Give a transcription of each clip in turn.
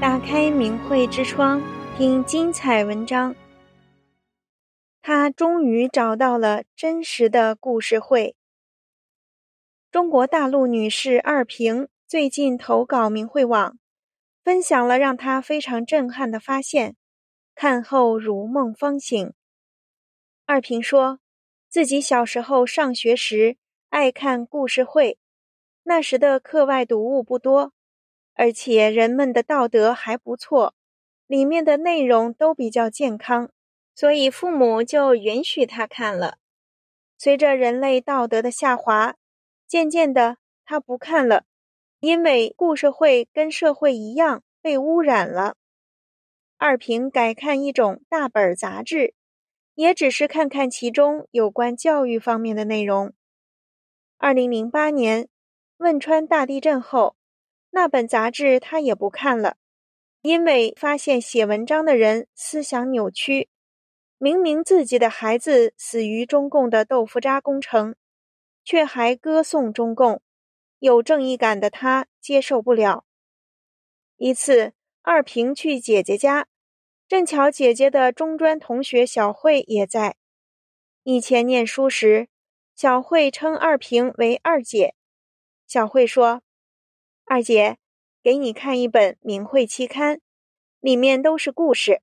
打开明慧之窗，听精彩文章。他终于找到了真实的故事会。中国大陆女士二平最近投稿明慧网，分享了让她非常震撼的发现，看后如梦方醒。二平说，自己小时候上学时爱看故事会，那时的课外读物不多。而且人们的道德还不错，里面的内容都比较健康，所以父母就允许他看了。随着人类道德的下滑，渐渐的他不看了，因为故事会跟社会一样被污染了。二平改看一种大本杂志，也只是看看其中有关教育方面的内容。二零零八年汶川大地震后。那本杂志他也不看了，因为发现写文章的人思想扭曲，明明自己的孩子死于中共的豆腐渣工程，却还歌颂中共，有正义感的他接受不了。一次，二平去姐姐家，正巧姐姐的中专同学小慧也在。以前念书时，小慧称二平为二姐。小慧说。二姐，给你看一本《明慧》期刊，里面都是故事。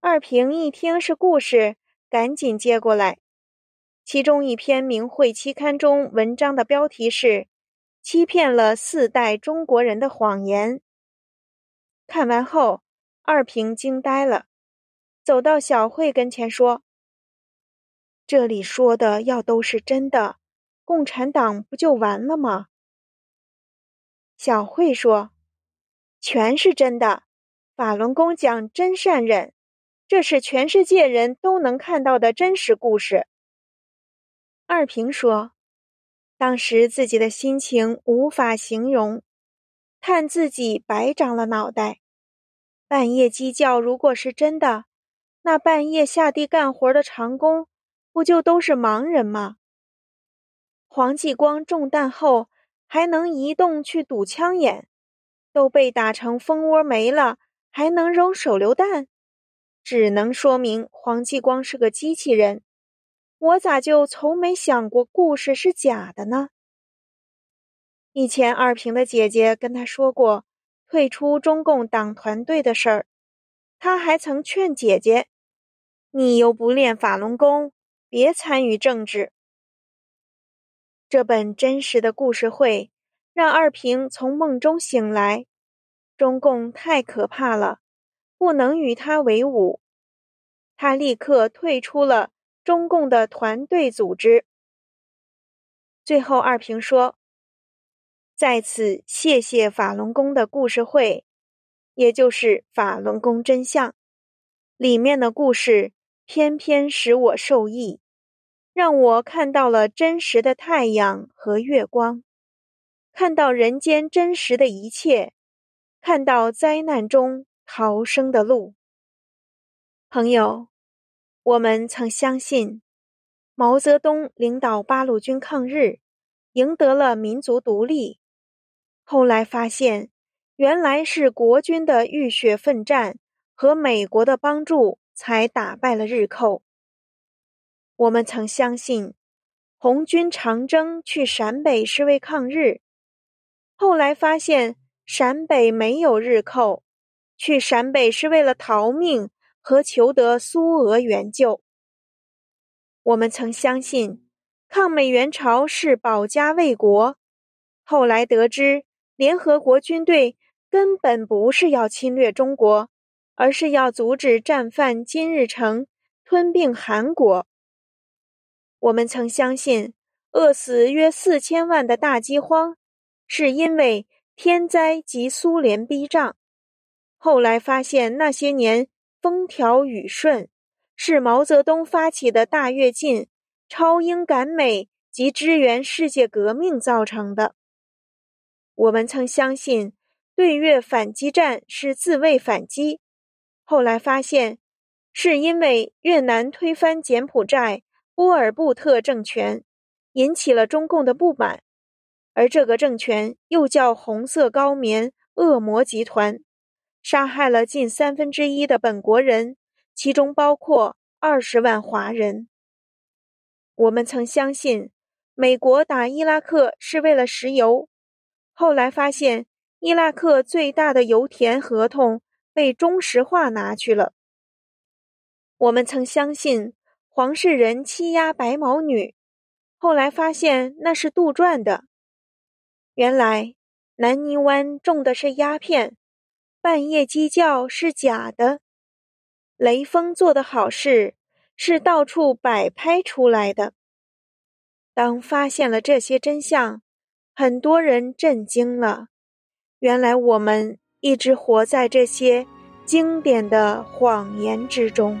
二平一听是故事，赶紧接过来。其中一篇《明慧》期刊中文章的标题是“欺骗了四代中国人的谎言”。看完后，二平惊呆了，走到小慧跟前说：“这里说的要都是真的，共产党不就完了吗？”小慧说：“全是真的，法轮功讲真善忍，这是全世界人都能看到的真实故事。”二平说：“当时自己的心情无法形容，叹自己白长了脑袋。半夜鸡叫如果是真的，那半夜下地干活的长工不就都是盲人吗？黄继光中弹后。”还能移动去堵枪眼，都被打成蜂窝没了，还能扔手榴弹，只能说明黄继光是个机器人。我咋就从没想过故事是假的呢？以前二平的姐姐跟他说过退出中共党团队的事儿，他还曾劝姐姐：“你又不练法轮功，别参与政治。”这本真实的故事会让二平从梦中醒来，中共太可怕了，不能与他为伍。他立刻退出了中共的团队组织。最后，二平说：“在此谢谢法轮功的故事会，也就是法轮功真相，里面的故事偏偏使我受益。”让我看到了真实的太阳和月光，看到人间真实的一切，看到灾难中逃生的路。朋友，我们曾相信毛泽东领导八路军抗日，赢得了民族独立，后来发现原来是国军的浴血奋战和美国的帮助，才打败了日寇。我们曾相信，红军长征去陕北是为抗日，后来发现陕北没有日寇，去陕北是为了逃命和求得苏俄援救。我们曾相信，抗美援朝是保家卫国，后来得知联合国军队根本不是要侵略中国，而是要阻止战犯金日成吞并韩国。我们曾相信，饿死约四千万的大饥荒，是因为天灾及苏联逼账。后来发现，那些年风调雨顺，是毛泽东发起的大跃进、超英赶美及支援世界革命造成的。我们曾相信，对越反击战是自卫反击。后来发现，是因为越南推翻柬埔寨。波尔布特政权引起了中共的不满，而这个政权又叫红色高棉恶魔集团，杀害了近三分之一的本国人，其中包括二十万华人。我们曾相信美国打伊拉克是为了石油，后来发现伊拉克最大的油田合同被中石化拿去了。我们曾相信黄世仁欺压白毛女，后来发现那是杜撰的。原来南泥湾种的是鸦片，半夜鸡叫是假的，雷锋做的好事是到处摆拍出来的。当发现了这些真相，很多人震惊了。原来我们一直活在这些经典的谎言之中。